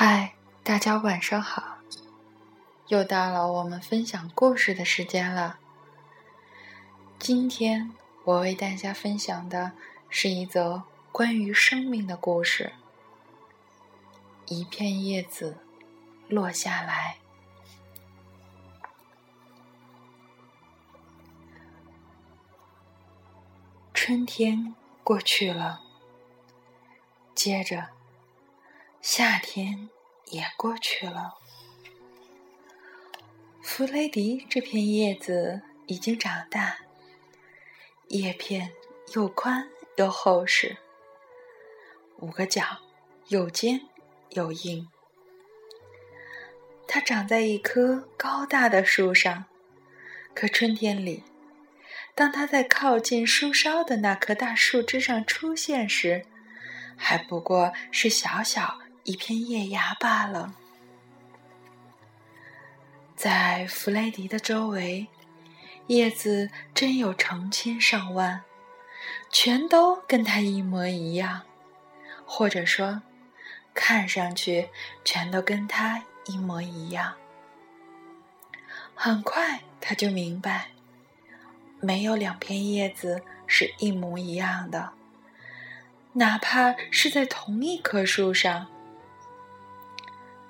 嗨，大家晚上好！又到了我们分享故事的时间了。今天我为大家分享的是一则关于生命的故事。一片叶子落下来，春天过去了，接着。夏天也过去了，弗雷迪这片叶子已经长大，叶片又宽又厚实，五个角又尖又硬。它长在一棵高大的树上，可春天里，当它在靠近树梢的那棵大树枝上出现时，还不过是小小。一片叶芽罢了，在弗雷迪的周围，叶子真有成千上万，全都跟他一模一样，或者说，看上去全都跟他一模一样。很快他就明白，没有两片叶子是一模一样的，哪怕是在同一棵树上。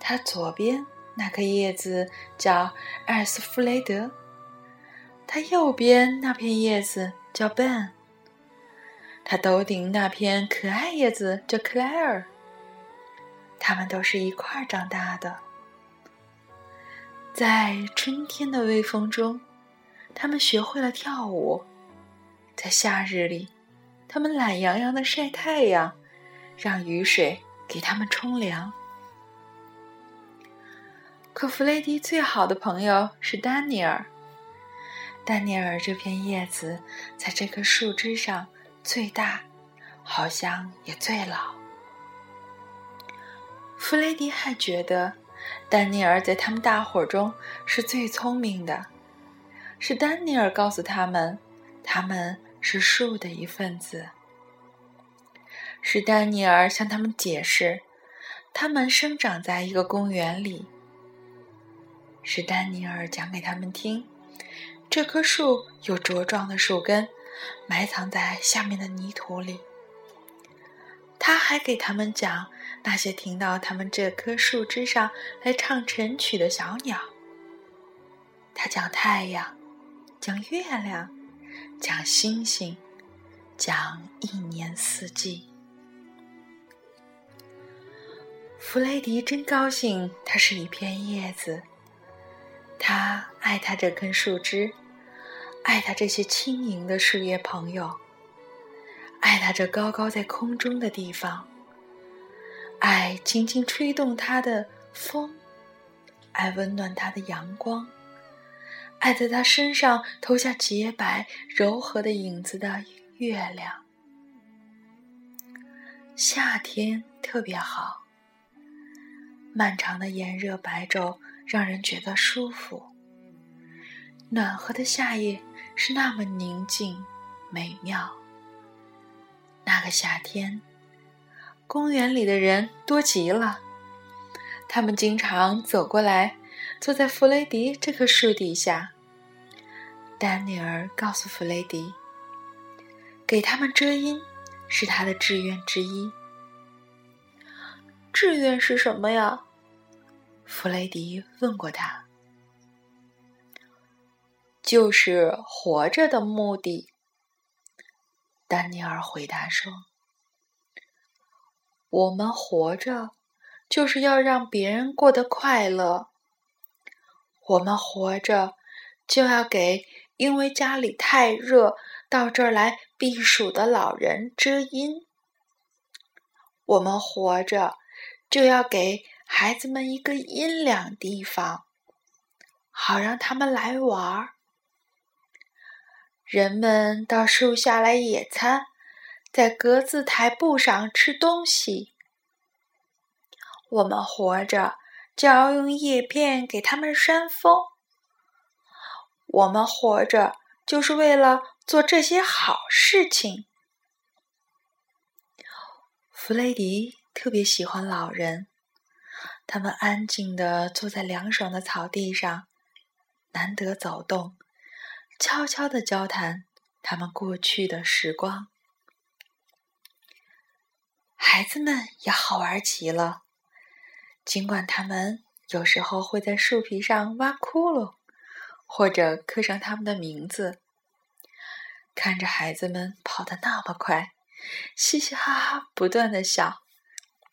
它左边那颗叶子叫艾斯弗雷德，它右边那片叶子叫 Ben，它头顶那片可爱叶子叫克莱尔。他们都是一块长大的，在春天的微风中，他们学会了跳舞；在夏日里，他们懒洋洋的晒太阳，让雨水给他们冲凉。可弗雷迪最好的朋友是丹尼尔。丹尼尔这片叶子在这棵树枝上最大，好像也最老。弗雷迪还觉得，丹尼尔在他们大伙中是最聪明的。是丹尼尔告诉他们，他们是树的一份子。是丹尼尔向他们解释，他们生长在一个公园里。是丹尼尔讲给他们听，这棵树有茁壮的树根，埋藏在下面的泥土里。他还给他们讲那些停到他们这棵树枝上来唱晨曲的小鸟。他讲太阳，讲月亮，讲星星，讲一年四季。弗雷迪真高兴，它是一片叶子。他爱他这根树枝，爱他这些轻盈的树叶朋友，爱他这高高在空中的地方，爱轻轻吹动他的风，爱温暖他的阳光，爱在他身上投下洁白柔和的影子的月亮。夏天特别好，漫长的炎热白昼。让人觉得舒服。暖和的夏夜是那么宁静、美妙。那个夏天，公园里的人多极了。他们经常走过来，坐在弗雷迪这棵树底下。丹尼尔告诉弗雷迪，给他们遮阴是他的志愿之一。志愿是什么呀？弗雷迪问过他：“就是活着的目的。”丹尼尔回答说：“我们活着就是要让别人过得快乐。我们活着就要给因为家里太热到这儿来避暑的老人遮阴。我们活着就要给。”孩子们一个阴凉地方，好让他们来玩儿。人们到树下来野餐，在格子台布上吃东西。我们活着就要用叶片给他们扇风。我们活着就是为了做这些好事情。弗雷迪特别喜欢老人。他们安静地坐在凉爽的草地上，难得走动，悄悄地交谈他们过去的时光。孩子们也好玩极了，尽管他们有时候会在树皮上挖窟窿，或者刻上他们的名字。看着孩子们跑得那么快，嘻嘻哈哈不断的笑，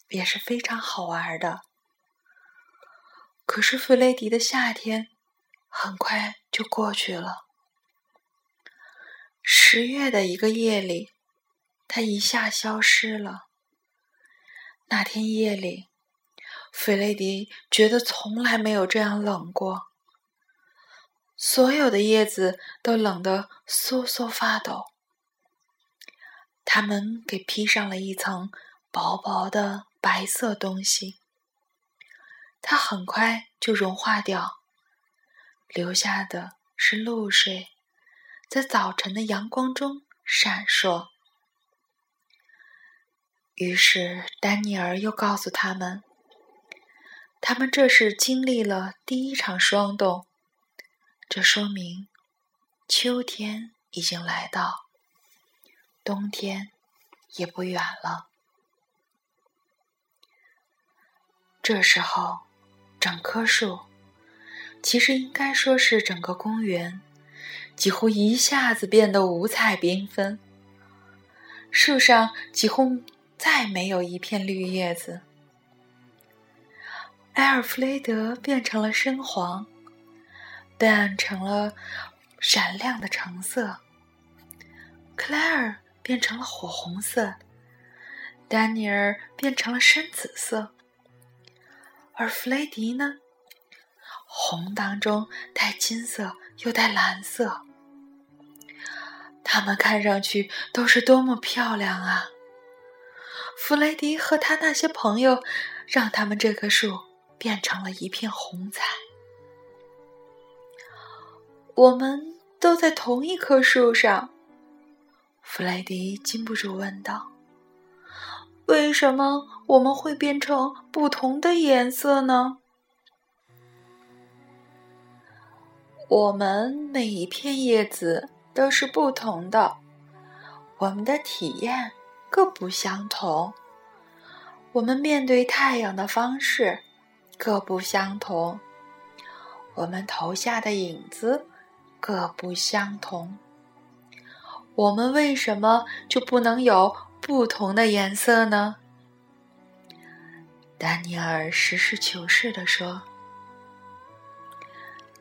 也是非常好玩的。可是弗雷迪的夏天很快就过去了。十月的一个夜里，他一下消失了。那天夜里，弗雷迪觉得从来没有这样冷过。所有的叶子都冷得瑟瑟发抖，它们给披上了一层薄薄的白色东西。它很快就融化掉，留下的是露水，在早晨的阳光中闪烁。于是丹尼尔又告诉他们，他们这是经历了第一场霜冻。这说明，秋天已经来到，冬天也不远了。这时候，整棵树，其实应该说是整个公园，几乎一下子变得五彩缤纷。树上几乎再没有一片绿叶子，埃尔弗雷德变成了深黄。变成了闪亮的橙色，克莱尔变成了火红色，丹尼尔变成了深紫色，而弗雷迪呢？红当中带金色又带蓝色，他们看上去都是多么漂亮啊！弗雷迪和他那些朋友，让他们这棵树变成了一片红彩。我们都在同一棵树上，弗雷迪禁不住问道：“为什么我们会变成不同的颜色呢？”我们每一片叶子都是不同的，我们的体验各不相同，我们面对太阳的方式各不相同，我们投下的影子。各不相同，我们为什么就不能有不同的颜色呢？丹尼尔实事求是地说。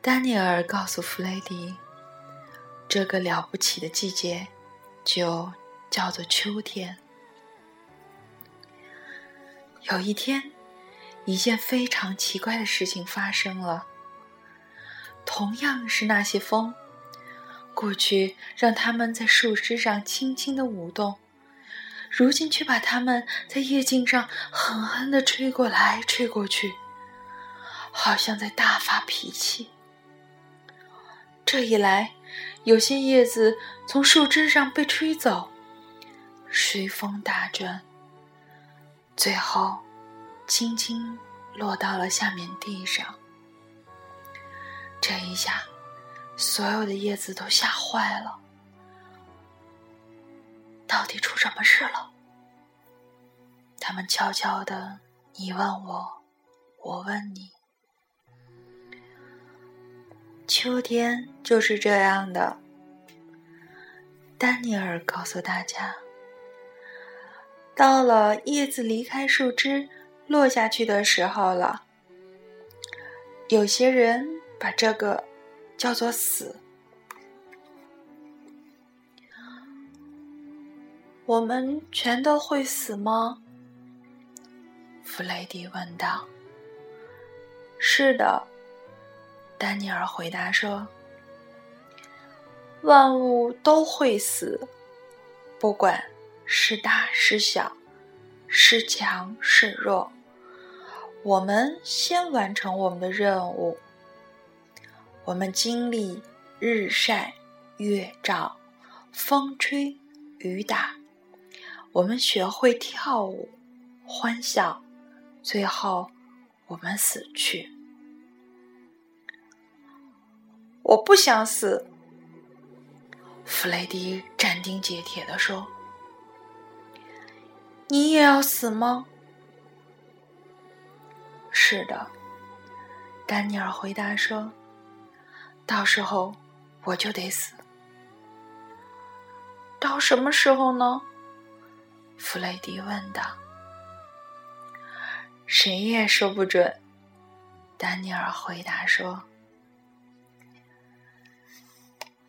丹尼尔告诉弗雷迪，这个了不起的季节就叫做秋天。有一天，一件非常奇怪的事情发生了。同样是那些风，过去让它们在树枝上轻轻的舞动，如今却把它们在叶茎上狠狠的吹过来吹过去，好像在大发脾气。这一来，有些叶子从树枝上被吹走，随风打转，最后轻轻落到了下面地上。这一下，所有的叶子都吓坏了。到底出什么事了？他们悄悄的，你问我，我问你。秋天就是这样的。丹尼尔告诉大家，到了叶子离开树枝落下去的时候了。有些人。把这个叫做死。我们全都会死吗？弗雷迪问道。是的，丹尼尔回答说：“万物都会死，不管是大是小，是强是弱。我们先完成我们的任务。”我们经历日晒、月照、风吹、雨打，我们学会跳舞、欢笑，最后我们死去。我不想死。弗雷迪斩钉截铁地说：“你也要死吗？”“是的。”丹尼尔回答说，“到时候我就得死。到什么时候呢？”弗雷迪问道。“谁也说不准。”丹尼尔回答说。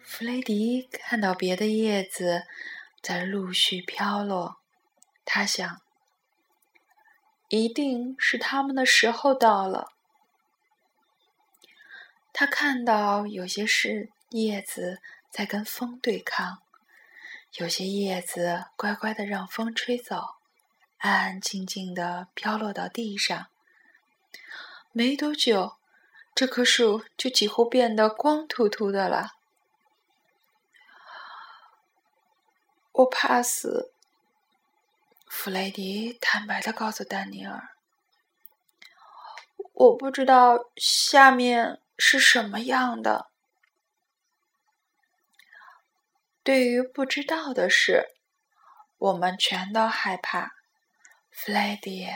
弗雷迪看到别的叶子在陆续飘落，他想，一定是他们的时候到了。他看到有些是叶子在跟风对抗，有些叶子乖乖的让风吹走，安安静静的飘落到地上。没多久，这棵树就几乎变得光秃秃的了。我怕死，弗雷迪坦白的告诉丹尼尔：“我不知道下面是什么样的。对于不知道的事，我们全都害怕。”弗雷迪，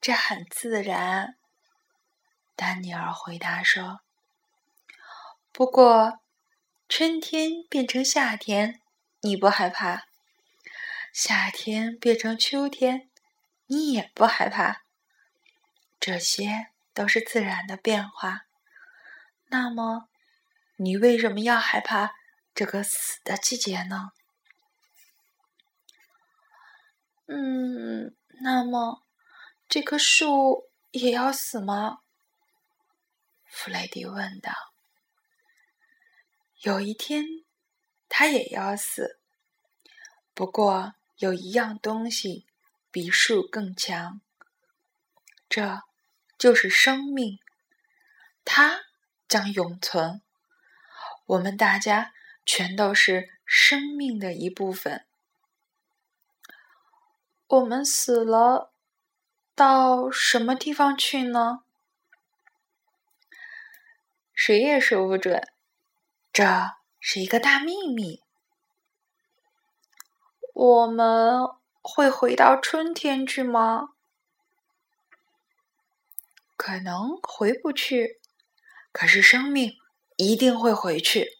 这很自然。丹尼尔回答说：“不过，春天变成夏天。”你不害怕，夏天变成秋天，你也不害怕。这些都是自然的变化。那么，你为什么要害怕这个死的季节呢？嗯，那么这棵树也要死吗？弗雷迪问道。有一天。他也要死，不过有一样东西比树更强，这就是生命，它将永存。我们大家全都是生命的一部分。我们死了，到什么地方去呢？谁也说不准。这。是一个大秘密。我们会回到春天去吗？可能回不去，可是生命一定会回去。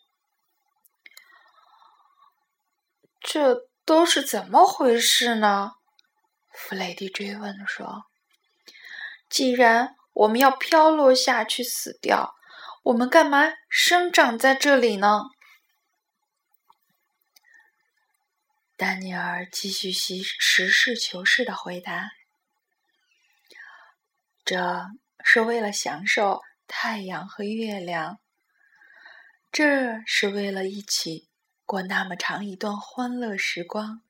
这都是怎么回事呢？弗雷迪追问说：“既然我们要飘落下去死掉，我们干嘛生长在这里呢？”丹尼尔继续实实事求是的回答：“这是为了享受太阳和月亮，这是为了一起过那么长一段欢乐时光，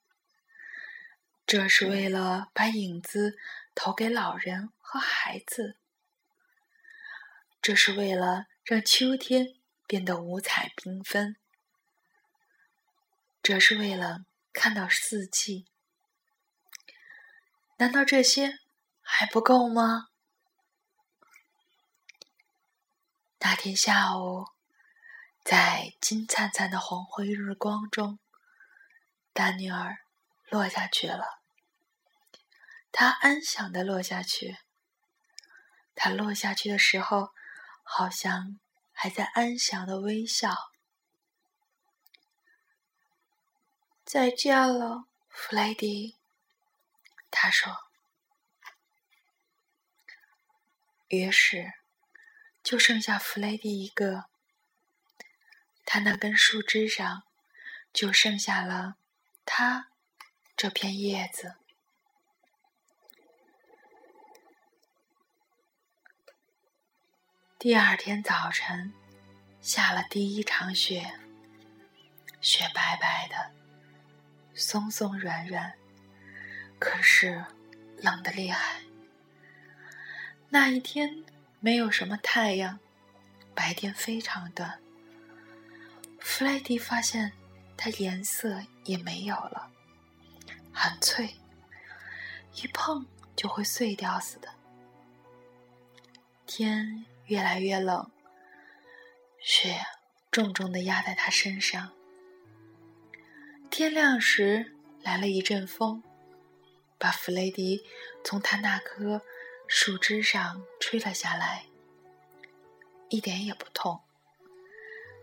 这是为了把影子投给老人和孩子，这是为了让秋天变得五彩缤纷，这是为了。”看到四季，难道这些还不够吗？那天下午，在金灿灿的黄昏日光中，丹尼尔落下去了。他安详的落下去。他落下去的时候，好像还在安详的微笑。再见了，弗雷迪。他说。于是，就剩下弗雷迪一个。他那根树枝上，就剩下了他这片叶子。第二天早晨，下了第一场雪，雪白白的。松松软软，可是冷的厉害。那一天没有什么太阳，白天非常短。弗莱迪发现它颜色也没有了，很脆，一碰就会碎掉似的。天越来越冷，雪重重的压在他身上。天亮时，来了一阵风，把弗雷迪从他那棵树枝上吹了下来，一点也不痛。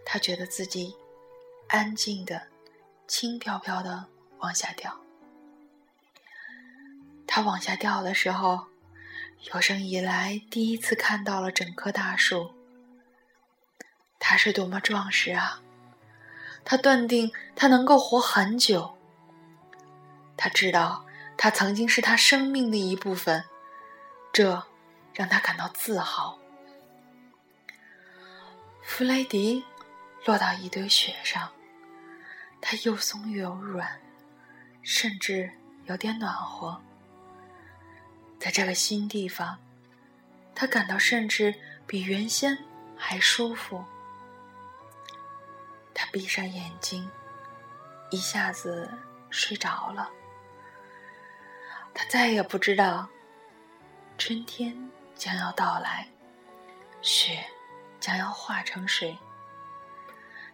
他觉得自己安静的、轻飘飘的往下掉。他往下掉的时候，有生以来第一次看到了整棵大树。它是多么壮实啊！他断定他能够活很久。他知道他曾经是他生命的一部分，这让他感到自豪。弗雷迪落到一堆雪上，它又松又软，甚至有点暖和。在这个新地方，他感到甚至比原先还舒服。他闭上眼睛，一下子睡着了。他再也不知道春天将要到来，雪将要化成水。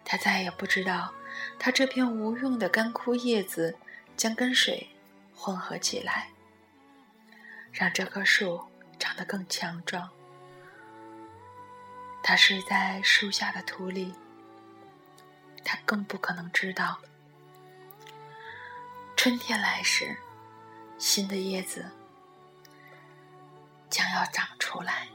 他再也不知道，他这片无用的干枯叶子将跟水混合起来，让这棵树长得更强壮。他睡在树下的土里。他更不可能知道，春天来时，新的叶子将要长出来。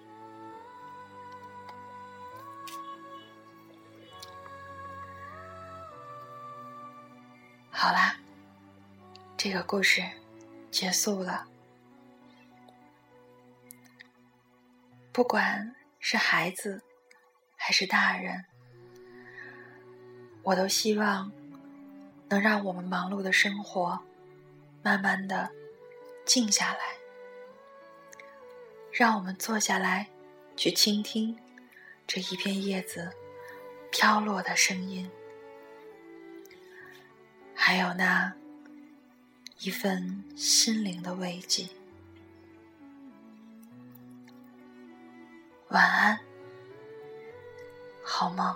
好啦，这个故事结束了。不管是孩子还是大人。我都希望能让我们忙碌的生活慢慢的静下来，让我们坐下来去倾听这一片叶子飘落的声音，还有那一份心灵的慰藉。晚安，好梦。